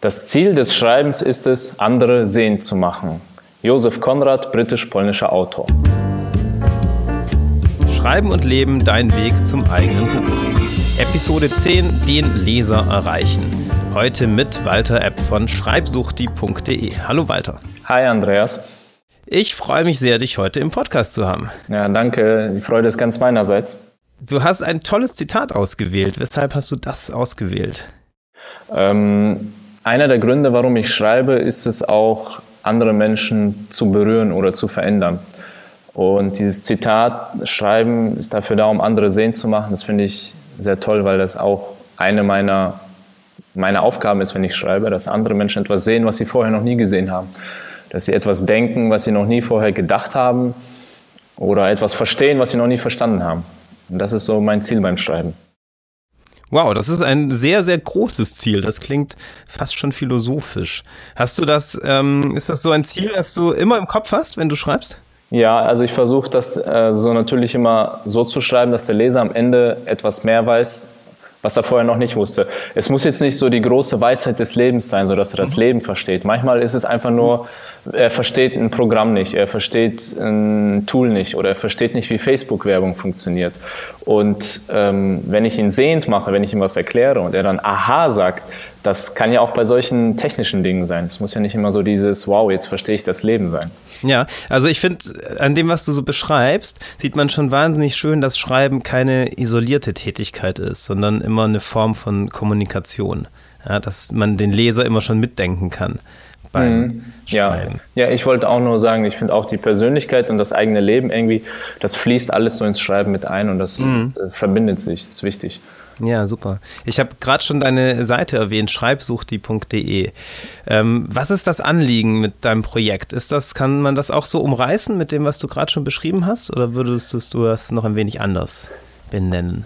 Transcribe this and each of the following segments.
Das Ziel des Schreibens ist es, andere sehend zu machen. Josef Konrad, britisch-polnischer Autor. Schreiben und Leben, dein Weg zum eigenen Buch. Episode 10, den Leser erreichen. Heute mit Walter Epp von schreibsuchti.de. Hallo Walter. Hi Andreas. Ich freue mich sehr, dich heute im Podcast zu haben. Ja, danke. Die Freude ist ganz meinerseits. Du hast ein tolles Zitat ausgewählt. Weshalb hast du das ausgewählt? Ähm, einer der Gründe, warum ich schreibe, ist es auch, andere Menschen zu berühren oder zu verändern. Und dieses Zitat schreiben ist dafür da, um andere sehen zu machen. Das finde ich sehr toll, weil das auch eine meiner, meiner Aufgaben ist, wenn ich schreibe, dass andere Menschen etwas sehen, was sie vorher noch nie gesehen haben. Dass sie etwas denken, was sie noch nie vorher gedacht haben oder etwas verstehen, was sie noch nie verstanden haben. Und das ist so mein Ziel beim Schreiben. Wow, das ist ein sehr, sehr großes Ziel. Das klingt fast schon philosophisch. Hast du das, ähm, ist das so ein Ziel, das du immer im Kopf hast, wenn du schreibst? Ja, also ich versuche das äh, so natürlich immer so zu schreiben, dass der Leser am Ende etwas mehr weiß, was er vorher noch nicht wusste. Es muss jetzt nicht so die große Weisheit des Lebens sein, so dass er das mhm. Leben versteht. Manchmal ist es einfach nur, er versteht ein Programm nicht, er versteht ein Tool nicht oder er versteht nicht, wie Facebook-Werbung funktioniert. Und ähm, wenn ich ihn sehend mache, wenn ich ihm was erkläre und er dann Aha sagt, das kann ja auch bei solchen technischen Dingen sein. Es muss ja nicht immer so dieses Wow, jetzt verstehe ich das Leben sein. Ja, also ich finde, an dem, was du so beschreibst, sieht man schon wahnsinnig schön, dass Schreiben keine isolierte Tätigkeit ist, sondern immer eine Form von Kommunikation. Ja, dass man den Leser immer schon mitdenken kann beim mhm. Schreiben. Ja. ja, ich wollte auch nur sagen, ich finde auch die Persönlichkeit und das eigene Leben irgendwie, das fließt alles so ins Schreiben mit ein und das mhm. Äh, verbindet sich, das ist wichtig. Ja, super. Ich habe gerade schon deine Seite erwähnt, schreibsuchti.de. Ähm, was ist das Anliegen mit deinem Projekt? Ist das, kann man das auch so umreißen mit dem, was du gerade schon beschrieben hast, oder würdest du das noch ein wenig anders benennen?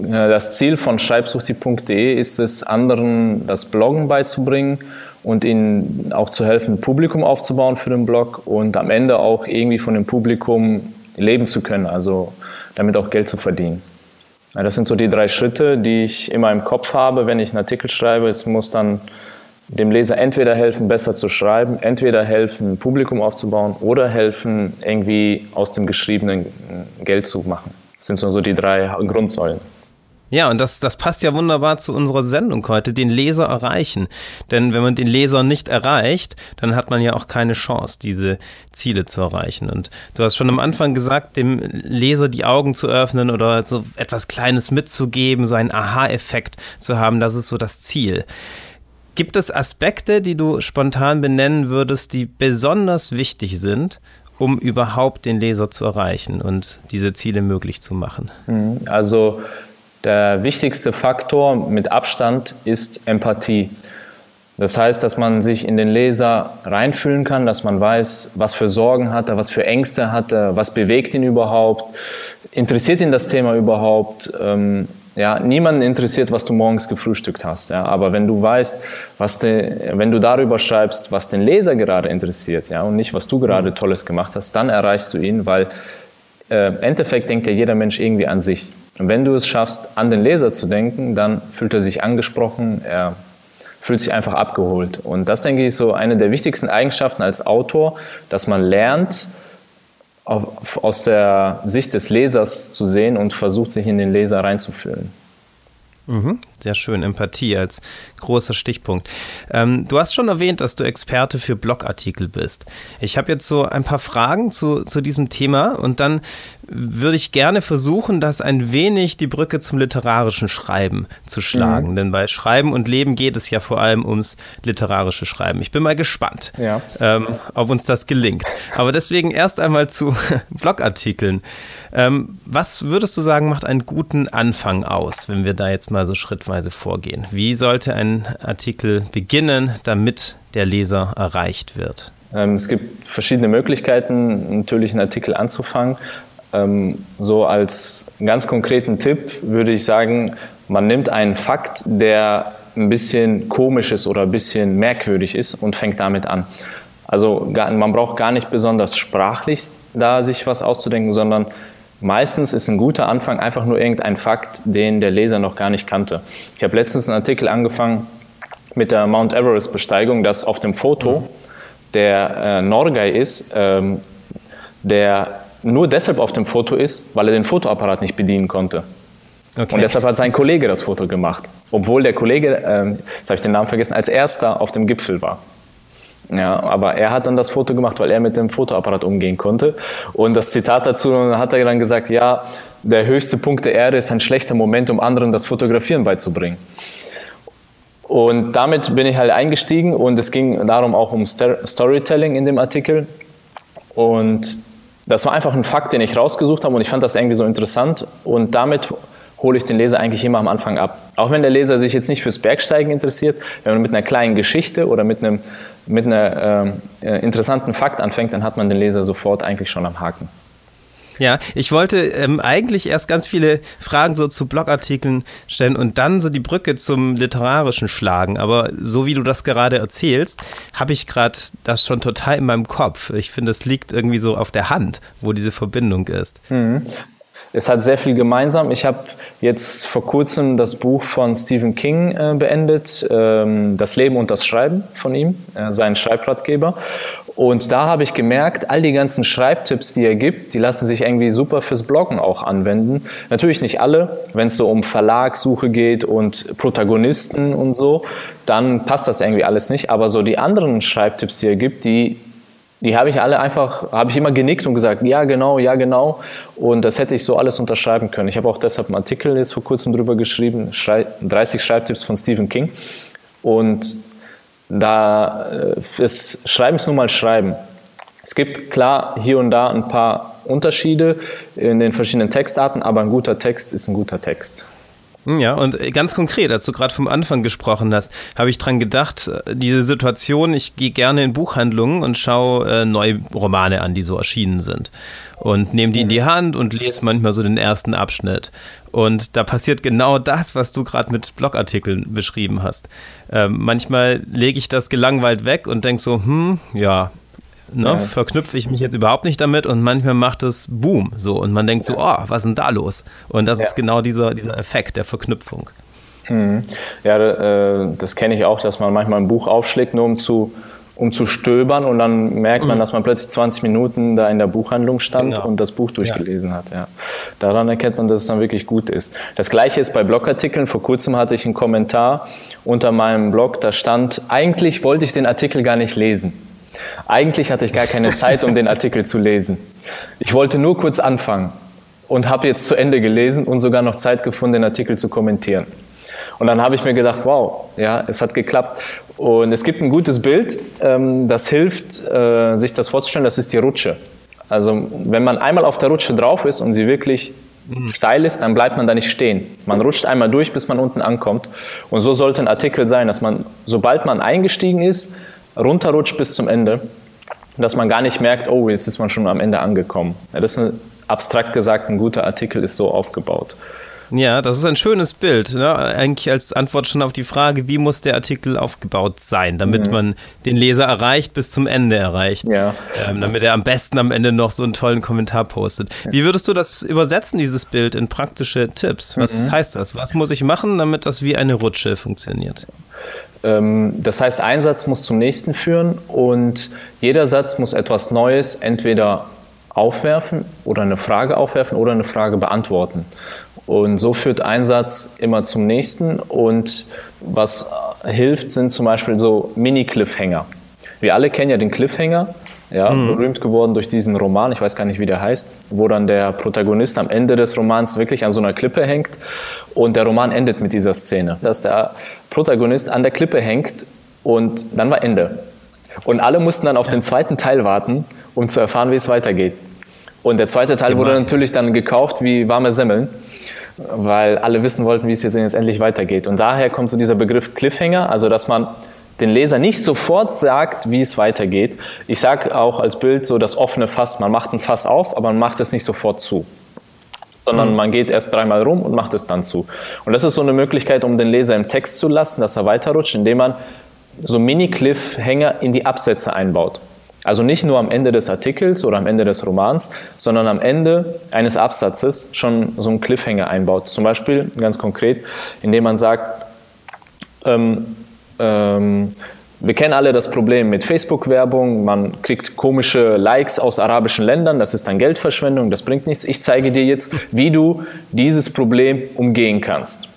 Das Ziel von schreibsuchti.de ist es, anderen das Bloggen beizubringen und ihnen auch zu helfen, ein Publikum aufzubauen für den Blog und am Ende auch irgendwie von dem Publikum leben zu können, also damit auch Geld zu verdienen. Das sind so die drei Schritte, die ich immer im Kopf habe, wenn ich einen Artikel schreibe. Es muss dann dem Leser entweder helfen, besser zu schreiben, entweder helfen, ein Publikum aufzubauen oder helfen, irgendwie aus dem Geschriebenen Geld zu machen. Das sind so die drei Grundsäulen. Ja, und das, das passt ja wunderbar zu unserer Sendung heute, den Leser erreichen. Denn wenn man den Leser nicht erreicht, dann hat man ja auch keine Chance, diese Ziele zu erreichen. Und du hast schon am Anfang gesagt, dem Leser die Augen zu öffnen oder so etwas Kleines mitzugeben, so einen Aha-Effekt zu haben, das ist so das Ziel. Gibt es Aspekte, die du spontan benennen würdest, die besonders wichtig sind, um überhaupt den Leser zu erreichen und diese Ziele möglich zu machen? Mhm. Also der wichtigste Faktor mit Abstand ist Empathie. Das heißt, dass man sich in den Leser reinfühlen kann, dass man weiß, was für Sorgen hat er, was für Ängste hat er, was bewegt ihn überhaupt, interessiert ihn das Thema überhaupt. Ähm, ja, niemanden interessiert, was du morgens gefrühstückt hast. Ja, aber wenn du weißt, was de, wenn du darüber schreibst, was den Leser gerade interessiert, ja, und nicht was du gerade Tolles gemacht hast, dann erreichst du ihn, weil äh, im Endeffekt denkt ja jeder Mensch irgendwie an sich. Und wenn du es schaffst, an den Leser zu denken, dann fühlt er sich angesprochen, er fühlt sich einfach abgeholt. Und das, denke ich, ist so eine der wichtigsten Eigenschaften als Autor, dass man lernt, aus der Sicht des Lesers zu sehen und versucht, sich in den Leser reinzufühlen. Mhm, sehr schön, Empathie als großer Stichpunkt. Ähm, du hast schon erwähnt, dass du Experte für Blogartikel bist. Ich habe jetzt so ein paar Fragen zu, zu diesem Thema und dann würde ich gerne versuchen, das ein wenig die Brücke zum literarischen Schreiben zu schlagen. Mhm. Denn bei Schreiben und Leben geht es ja vor allem ums literarische Schreiben. Ich bin mal gespannt, ja. ähm, ob uns das gelingt. Aber deswegen erst einmal zu Blogartikeln. Ähm, was würdest du sagen, macht einen guten Anfang aus, wenn wir da jetzt mal so schrittweise vorgehen? Wie sollte ein Artikel beginnen, damit der Leser erreicht wird? Ähm, es gibt verschiedene Möglichkeiten, natürlich einen Artikel anzufangen. Ähm, so als ganz konkreten Tipp würde ich sagen, man nimmt einen Fakt, der ein bisschen komisch ist oder ein bisschen merkwürdig ist und fängt damit an. Also man braucht gar nicht besonders sprachlich da sich was auszudenken, sondern meistens ist ein guter Anfang einfach nur irgendein Fakt, den der Leser noch gar nicht kannte. Ich habe letztens einen Artikel angefangen mit der Mount Everest-Besteigung, dass auf dem Foto der äh, Norgay ist, ähm, der nur deshalb auf dem Foto ist, weil er den Fotoapparat nicht bedienen konnte. Okay. Und deshalb hat sein Kollege das Foto gemacht, obwohl der Kollege, äh, jetzt habe ich den Namen vergessen, als erster auf dem Gipfel war. Ja, aber er hat dann das Foto gemacht, weil er mit dem Fotoapparat umgehen konnte. Und das Zitat dazu hat er dann gesagt, ja, der höchste Punkt der Erde ist ein schlechter Moment, um anderen das Fotografieren beizubringen. Und damit bin ich halt eingestiegen und es ging darum auch um Storytelling in dem Artikel. Und das war einfach ein Fakt, den ich rausgesucht habe und ich fand das irgendwie so interessant. Und damit hole ich den Leser eigentlich immer am Anfang ab. Auch wenn der Leser sich jetzt nicht fürs Bergsteigen interessiert, wenn man mit einer kleinen Geschichte oder mit einem mit einer äh, interessanten Fakt anfängt, dann hat man den Leser sofort eigentlich schon am Haken. Ja, ich wollte ähm, eigentlich erst ganz viele Fragen so zu Blogartikeln stellen und dann so die Brücke zum Literarischen schlagen. Aber so wie du das gerade erzählst, habe ich gerade das schon total in meinem Kopf. Ich finde, es liegt irgendwie so auf der Hand, wo diese Verbindung ist. Mhm. Es hat sehr viel gemeinsam. Ich habe jetzt vor kurzem das Buch von Stephen King äh, beendet, ähm, Das Leben und das Schreiben von ihm, äh, sein Schreibratgeber. Und da habe ich gemerkt, all die ganzen Schreibtipps, die er gibt, die lassen sich irgendwie super fürs Bloggen auch anwenden. Natürlich nicht alle. Wenn es so um Verlagssuche geht und Protagonisten und so, dann passt das irgendwie alles nicht. Aber so die anderen Schreibtipps, die er gibt, die die habe ich alle einfach, habe ich immer genickt und gesagt, ja genau, ja genau. Und das hätte ich so alles unterschreiben können. Ich habe auch deshalb einen Artikel jetzt vor kurzem drüber geschrieben, 30 Schreibtipps von Stephen King. Und da äh, ist Schreiben ist nun mal Schreiben. Es gibt klar hier und da ein paar Unterschiede in den verschiedenen Textarten, aber ein guter Text ist ein guter Text. Hm, ja, und ganz konkret, als du gerade vom Anfang gesprochen hast, habe ich dran gedacht, äh, diese Situation, ich gehe gerne in Buchhandlungen und schaue äh, neue Romane an, die so erschienen sind. Und nehme die in die Hand und lese manchmal so den ersten Abschnitt. Und da passiert genau das, was du gerade mit Blogartikeln beschrieben hast. Ähm, manchmal lege ich das gelangweilt weg und denke so, hm, ja, ne, ja. verknüpfe ich mich jetzt überhaupt nicht damit und manchmal macht es Boom so und man denkt so, oh, was ist denn da los? Und das ja. ist genau dieser, dieser Effekt der Verknüpfung. Mhm. Ja, äh, das kenne ich auch, dass man manchmal ein Buch aufschlägt, nur um zu, um zu stöbern und dann merkt man, mhm. dass man plötzlich 20 Minuten da in der Buchhandlung stand genau. und das Buch durchgelesen ja. hat. Ja. Daran erkennt man, dass es dann wirklich gut ist. Das gleiche ist bei Blogartikeln. Vor kurzem hatte ich einen Kommentar unter meinem Blog, da stand, eigentlich wollte ich den Artikel gar nicht lesen. Eigentlich hatte ich gar keine Zeit, um den Artikel zu lesen. Ich wollte nur kurz anfangen und habe jetzt zu Ende gelesen und sogar noch Zeit gefunden, den Artikel zu kommentieren. Und dann habe ich mir gedacht, wow, ja, es hat geklappt. Und es gibt ein gutes Bild, ähm, das hilft, äh, sich das vorzustellen, das ist die Rutsche. Also wenn man einmal auf der Rutsche drauf ist und sie wirklich mhm. steil ist, dann bleibt man da nicht stehen. Man rutscht einmal durch, bis man unten ankommt. Und so sollte ein Artikel sein, dass man, sobald man eingestiegen ist, runterrutscht bis zum Ende, dass man gar nicht merkt, oh, jetzt ist man schon am Ende angekommen. Das ist ein, abstrakt gesagt, ein guter Artikel ist so aufgebaut. Ja, das ist ein schönes Bild. Ne? Eigentlich als Antwort schon auf die Frage, wie muss der Artikel aufgebaut sein, damit mhm. man den Leser erreicht, bis zum Ende erreicht. Ja. Ähm, damit er am besten am Ende noch so einen tollen Kommentar postet. Wie würdest du das übersetzen, dieses Bild, in praktische Tipps? Was mhm. heißt das? Was muss ich machen, damit das wie eine Rutsche funktioniert? Ähm, das heißt, ein Satz muss zum nächsten führen und jeder Satz muss etwas Neues entweder aufwerfen oder eine Frage aufwerfen oder eine Frage beantworten. Und so führt ein Satz immer zum nächsten und was hilft, sind zum Beispiel so Mini-Cliffhanger. Wir alle kennen ja den Cliffhanger, ja, mhm. berühmt geworden durch diesen Roman, ich weiß gar nicht, wie der heißt, wo dann der Protagonist am Ende des Romans wirklich an so einer Klippe hängt und der Roman endet mit dieser Szene, dass der Protagonist an der Klippe hängt und dann war Ende. Und alle mussten dann auf ja. den zweiten Teil warten, um zu erfahren, wie es weitergeht. Und der zweite Teil Immer. wurde natürlich dann gekauft wie warme Semmeln, weil alle wissen wollten, wie es jetzt endlich weitergeht. Und daher kommt so dieser Begriff Cliffhanger, also dass man den Leser nicht sofort sagt, wie es weitergeht. Ich sage auch als Bild so das offene Fass. Man macht ein Fass auf, aber man macht es nicht sofort zu sondern mhm. man geht erst dreimal rum und macht es dann zu. Und das ist so eine Möglichkeit, um den Leser im Text zu lassen, dass er weiterrutscht, indem man so Mini-Cliffhanger in die Absätze einbaut. Also nicht nur am Ende des Artikels oder am Ende des Romans, sondern am Ende eines Absatzes schon so einen Cliffhanger einbaut. Zum Beispiel ganz konkret, indem man sagt, ähm, ähm, wir kennen alle das Problem mit Facebook-Werbung. Man kriegt komische Likes aus arabischen Ländern. Das ist dann Geldverschwendung. Das bringt nichts. Ich zeige dir jetzt, wie du dieses Problem umgehen kannst.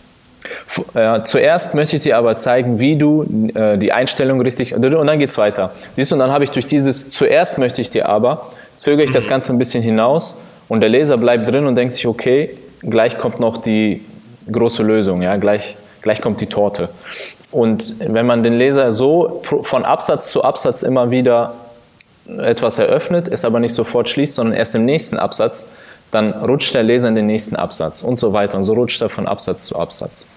Äh, zuerst möchte ich dir aber zeigen, wie du äh, die Einstellung richtig, und dann geht's weiter. Siehst du, und dann habe ich durch dieses zuerst möchte ich dir aber, zögere ich das Ganze ein bisschen hinaus und der Leser bleibt drin und denkt sich, okay, gleich kommt noch die große Lösung, ja, gleich, gleich kommt die Torte. Und wenn man den Leser so von Absatz zu Absatz immer wieder etwas eröffnet, es aber nicht sofort schließt, sondern erst im nächsten Absatz, dann rutscht der Leser in den nächsten Absatz und so weiter. Und so rutscht er von Absatz zu Absatz.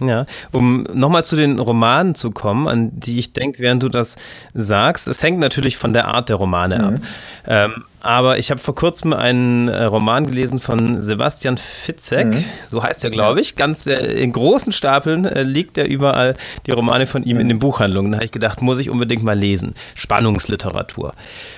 Ja, um nochmal zu den Romanen zu kommen, an die ich denke, während du das sagst, es hängt natürlich von der Art der Romane mhm. ab. Ähm, aber ich habe vor kurzem einen äh, Roman gelesen von Sebastian Fitzek, mhm. so heißt er, glaube ich. Ganz äh, in großen Stapeln äh, liegt er überall, die Romane von ihm in den Buchhandlungen. Da habe ich gedacht, muss ich unbedingt mal lesen. Spannungsliteratur.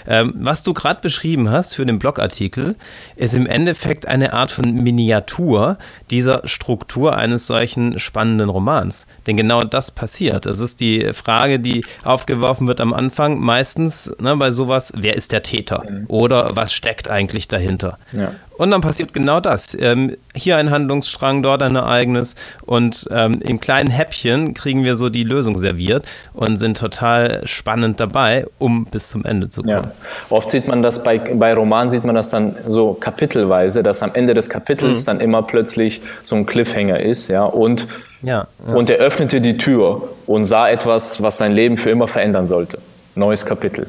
Ähm, was du gerade beschrieben hast für den Blogartikel, ist im Endeffekt eine Art von Miniatur dieser Struktur eines solchen spannenden Romans. Denn genau das passiert. Das ist die Frage, die aufgeworfen wird am Anfang, meistens ne, bei sowas, wer ist der Täter? Mhm. Oder oder was steckt eigentlich dahinter. Ja. Und dann passiert genau das. Ähm, hier ein Handlungsstrang, dort ein Ereignis und ähm, in kleinen Häppchen kriegen wir so die Lösung serviert und sind total spannend dabei, um bis zum Ende zu kommen. Ja. Oft sieht man das bei, bei Romanen, sieht man das dann so kapitelweise, dass am Ende des Kapitels mhm. dann immer plötzlich so ein Cliffhanger ist, ja, und ja, ja. Und er öffnete die Tür und sah etwas, was sein Leben für immer verändern sollte. Neues Kapitel.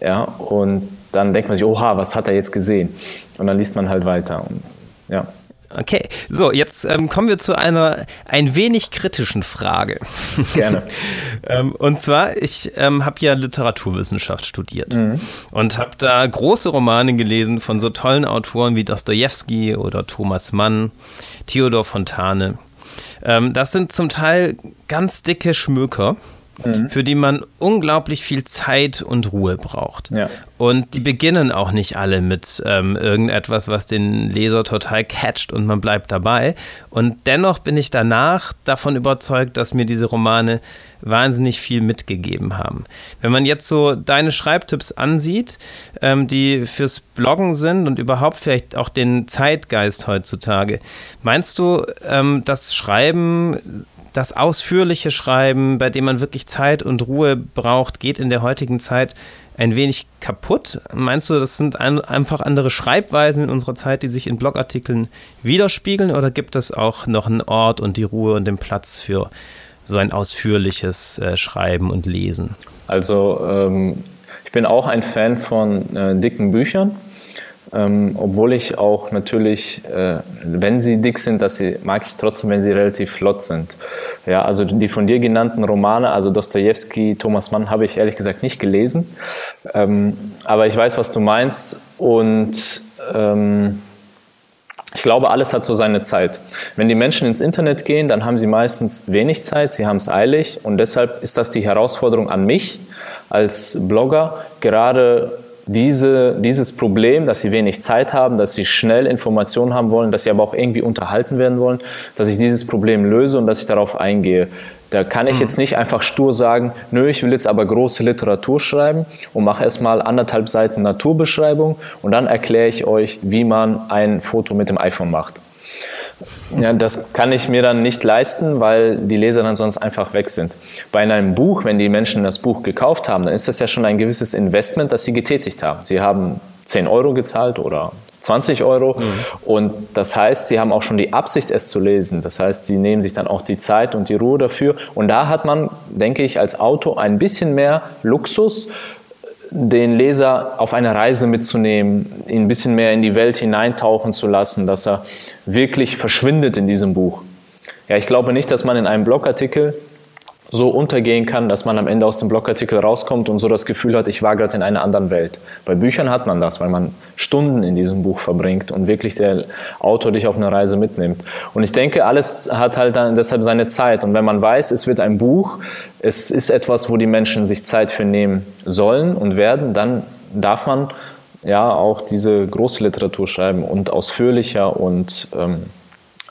Ja, und dann denkt man sich, oha, was hat er jetzt gesehen? Und dann liest man halt weiter. Und, ja. Okay, so, jetzt ähm, kommen wir zu einer ein wenig kritischen Frage. Gerne. ähm, und zwar, ich ähm, habe ja Literaturwissenschaft studiert mhm. und habe da große Romane gelesen von so tollen Autoren wie Dostoevsky oder Thomas Mann, Theodor Fontane. Ähm, das sind zum Teil ganz dicke Schmöker mhm. für die man unglaublich viel Zeit und Ruhe braucht. Ja. Und die beginnen auch nicht alle mit ähm, irgendetwas, was den Leser total catcht und man bleibt dabei. Und dennoch bin ich danach davon überzeugt, dass mir diese Romane wahnsinnig viel mitgegeben haben. Wenn man jetzt so deine Schreibtipps ansieht, ähm, die fürs Bloggen sind und überhaupt vielleicht auch den Zeitgeist heutzutage, meinst du, ähm, das Schreiben das ausführliche Schreiben, bei dem man wirklich Zeit und Ruhe braucht, geht in der heutigen Zeit ein wenig kaputt? Meinst du, das sind ein, einfach andere Schreibweisen in unserer Zeit, die sich in Blogartikeln widerspiegeln? Oder gibt es auch noch einen Ort und die Ruhe und den Platz für so ein ausführliches äh, Schreiben und Lesen? Also ähm, ich bin auch ein Fan von äh, dicken Büchern. Ähm, obwohl ich auch natürlich, äh, wenn sie dick sind, dass sie, mag ich es trotzdem, wenn sie relativ flott sind. Ja, also die von dir genannten Romane, also Dostoevsky, Thomas Mann, habe ich ehrlich gesagt nicht gelesen. Ähm, aber ich weiß, was du meinst und ähm, ich glaube, alles hat so seine Zeit. Wenn die Menschen ins Internet gehen, dann haben sie meistens wenig Zeit, sie haben es eilig und deshalb ist das die Herausforderung an mich als Blogger, gerade diese, dieses Problem, dass sie wenig Zeit haben, dass sie schnell Informationen haben wollen, dass sie aber auch irgendwie unterhalten werden wollen, dass ich dieses Problem löse und dass ich darauf eingehe. Da kann ich mhm. jetzt nicht einfach stur sagen, nö, ich will jetzt aber große Literatur schreiben und mache erstmal anderthalb Seiten Naturbeschreibung und dann erkläre ich euch, wie man ein Foto mit dem iPhone macht. Ja, das kann ich mir dann nicht leisten, weil die Leser dann sonst einfach weg sind. Bei einem Buch, wenn die Menschen das Buch gekauft haben, dann ist das ja schon ein gewisses Investment, das sie getätigt haben. Sie haben 10 Euro gezahlt oder 20 Euro. Mhm. Und das heißt, sie haben auch schon die Absicht, es zu lesen. Das heißt, sie nehmen sich dann auch die Zeit und die Ruhe dafür. Und da hat man, denke ich, als Autor ein bisschen mehr Luxus, den Leser auf eine Reise mitzunehmen, ihn ein bisschen mehr in die Welt hineintauchen zu lassen, dass er wirklich verschwindet in diesem Buch. Ja, ich glaube nicht, dass man in einem Blogartikel so untergehen kann, dass man am Ende aus dem Blogartikel rauskommt und so das Gefühl hat, ich war gerade in einer anderen Welt. Bei Büchern hat man das, weil man Stunden in diesem Buch verbringt und wirklich der Autor dich auf eine Reise mitnimmt. Und ich denke, alles hat halt dann deshalb seine Zeit. Und wenn man weiß, es wird ein Buch, es ist etwas, wo die Menschen sich Zeit für nehmen sollen und werden, dann darf man ja auch diese große Literatur schreiben und ausführlicher und ähm,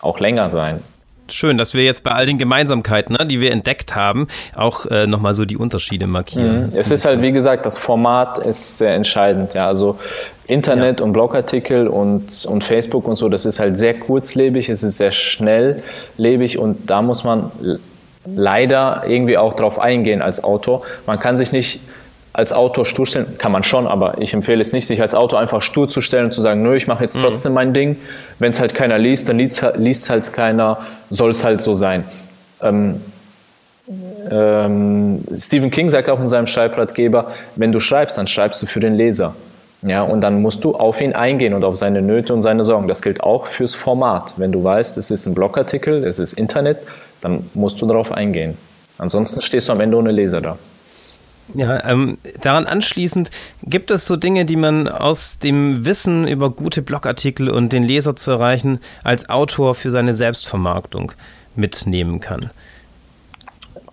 auch länger sein. schön, dass wir jetzt bei all den Gemeinsamkeiten, ne, die wir entdeckt haben, auch äh, nochmal so die Unterschiede markieren. Mhm. Es ist halt, wie gesagt, das Format ist sehr entscheidend. Ja, also Internet ja. und Blogartikel und, und Facebook und so, das ist halt sehr kurzlebig, es ist sehr schnelllebig und da muss man leider irgendwie auch drauf eingehen als Autor. Man kann sich nicht als Autor stur stellen, kann man schon, aber ich empfehle es nicht, sich als Autor einfach stur zu stellen und zu sagen, nö, ich mache jetzt mhm. trotzdem mhm. mein Ding. Wenn es halt keiner liest, dann liest es halt keiner, soll es halt so sein. Ähm, ähm, Stephen King sagt auch in seinem Schreibratgeber, wenn du schreibst, dann schreibst du für den Leser. Ja, und dann musst du auf ihn eingehen und auf seine Nöte und seine Sorgen. Das gilt auch fürs Format. Wenn du weißt, es ist ein Blogartikel, es ist Internet, dann musst du darauf eingehen. Ansonsten stehst du am Ende ohne Leser da. Ja, ähm, daran anschließend gibt es so Dinge, die man aus dem Wissen über gute Blogartikel und den Leser zu erreichen als Autor für seine Selbstvermarktung mitnehmen kann.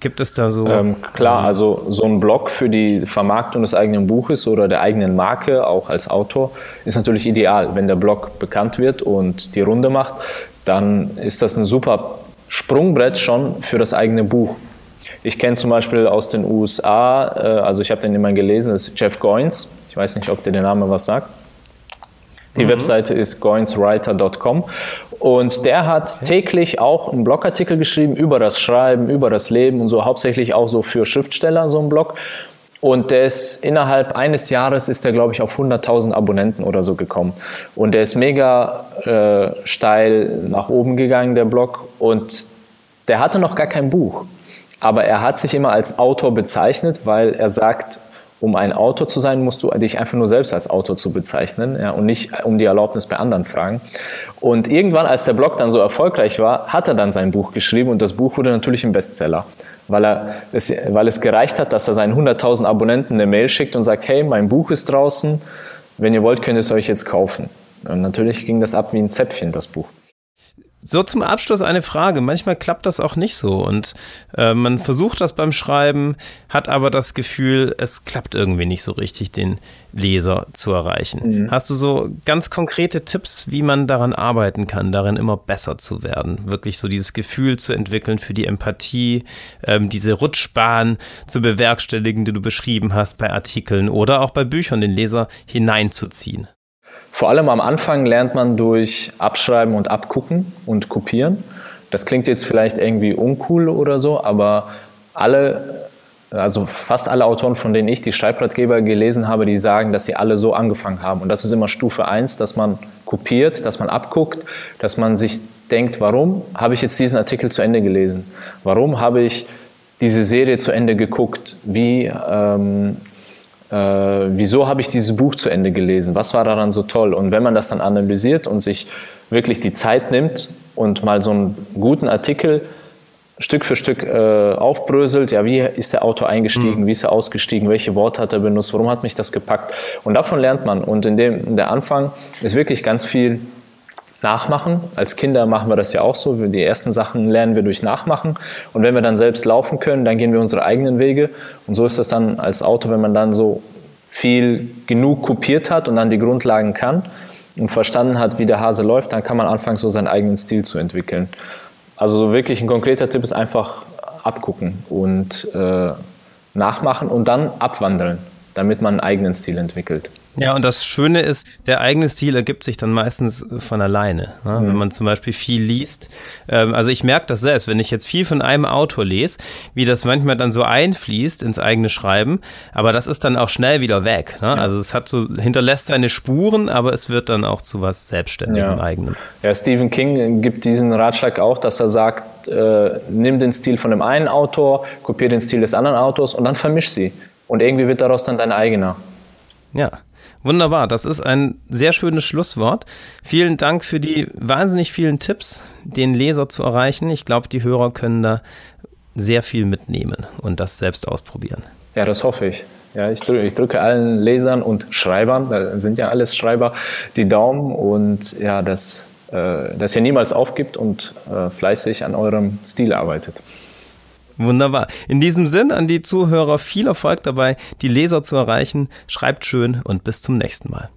Gibt es da so? Ähm, klar, also so ein Blog für die Vermarktung des eigenen Buches oder der eigenen Marke, auch als Autor, ist natürlich ideal. Wenn der Blog bekannt wird und die Runde macht, dann ist das ein super Sprungbrett schon für das eigene Buch. Ich kenne zum Beispiel aus den USA, äh, also ich habe den immer gelesen, das ist Jeff Goins. Ich weiß nicht, ob dir der Name was sagt. Die mhm. Webseite ist goinswriter.com und der hat täglich auch einen Blogartikel geschrieben über das Schreiben, über das Leben und so, hauptsächlich auch so für Schriftsteller, so ein Blog. Und der ist innerhalb eines Jahres ist er, glaube ich, auf 100.000 Abonnenten oder so gekommen. Und der ist mega äh, steil nach oben gegangen, der Blog. Und der hatte noch gar kein Buch. Aber er hat sich immer als Autor bezeichnet, weil er sagt, um ein Autor zu sein, musst du dich einfach nur selbst als Autor zu bezeichnen ja, und nicht um die Erlaubnis bei anderen fragen. Und irgendwann, als der Blog dann so erfolgreich war, hat er dann sein Buch geschrieben und das Buch wurde natürlich ein Bestseller, weil, er es, weil es gereicht hat, dass er seinen 100.000 Abonnenten eine Mail schickt und sagt, hey, mein Buch ist draußen, wenn ihr wollt, könnt ihr es euch jetzt kaufen. Und natürlich ging das ab wie ein Zäpfchen, das Buch. So zum Abschluss eine Frage. Manchmal klappt das auch nicht so und äh, man versucht das beim Schreiben, hat aber das Gefühl, es klappt irgendwie nicht so richtig, den Leser zu erreichen. Mhm. Hast du so ganz konkrete Tipps, wie man daran arbeiten kann, darin immer besser zu werden? Wirklich so dieses Gefühl zu entwickeln für die Empathie, ähm, diese Rutschbahn zu bewerkstelligen, die du beschrieben hast bei Artikeln oder auch bei Büchern, den Leser hineinzuziehen? Vor allem am Anfang lernt man durch Abschreiben und Abgucken und Kopieren. Das klingt jetzt vielleicht irgendwie uncool oder so, aber alle, also fast alle Autoren, von denen ich die Schreibratgeber gelesen habe, die sagen, dass sie alle so angefangen haben. Und das ist immer Stufe 1, dass man kopiert, dass man abguckt, dass man sich denkt, warum habe ich jetzt diesen Artikel zu Ende gelesen? Warum habe ich diese Serie zu Ende geguckt? Wie ähm, äh, wieso habe ich dieses Buch zu Ende gelesen? Was war daran so toll? Und wenn man das dann analysiert und sich wirklich die Zeit nimmt und mal so einen guten Artikel Stück für Stück äh, aufbröselt, ja, wie ist der Autor eingestiegen, mhm. wie ist er ausgestiegen, welche Worte hat er benutzt, warum hat mich das gepackt? Und davon lernt man. Und in dem in der Anfang ist wirklich ganz viel Nachmachen. Als Kinder machen wir das ja auch so. Die ersten Sachen lernen wir durch Nachmachen. Und wenn wir dann selbst laufen können, dann gehen wir unsere eigenen Wege. Und so ist das dann als Auto, wenn man dann so viel genug kopiert hat und dann die Grundlagen kann und verstanden hat, wie der Hase läuft, dann kann man anfangen, so seinen eigenen Stil zu entwickeln. Also so wirklich ein konkreter Tipp ist einfach abgucken und äh, nachmachen und dann abwandeln, damit man einen eigenen Stil entwickelt. Ja, und das Schöne ist, der eigene Stil ergibt sich dann meistens von alleine. Ne? Mhm. Wenn man zum Beispiel viel liest. Ähm, also ich merke das selbst, wenn ich jetzt viel von einem Autor lese, wie das manchmal dann so einfließt ins eigene Schreiben, aber das ist dann auch schnell wieder weg. Ne? Ja. Also es hat so, hinterlässt seine Spuren, aber es wird dann auch zu was Selbstständigem ja. eigenem. Ja, Stephen King gibt diesen Ratschlag auch, dass er sagt, äh, nimm den Stil von dem einen Autor, kopiere den Stil des anderen Autors und dann vermisch sie. Und irgendwie wird daraus dann dein eigener. Ja. Wunderbar, das ist ein sehr schönes Schlusswort. Vielen Dank für die wahnsinnig vielen Tipps, den Leser zu erreichen. Ich glaube, die Hörer können da sehr viel mitnehmen und das selbst ausprobieren. Ja, das hoffe ich. Ja, ich, drücke, ich drücke allen Lesern und Schreibern, da sind ja alles Schreiber, die Daumen und ja, dass, äh, dass ihr niemals aufgibt und äh, fleißig an eurem Stil arbeitet. Wunderbar. In diesem Sinn an die Zuhörer viel Erfolg dabei, die Leser zu erreichen. Schreibt schön und bis zum nächsten Mal.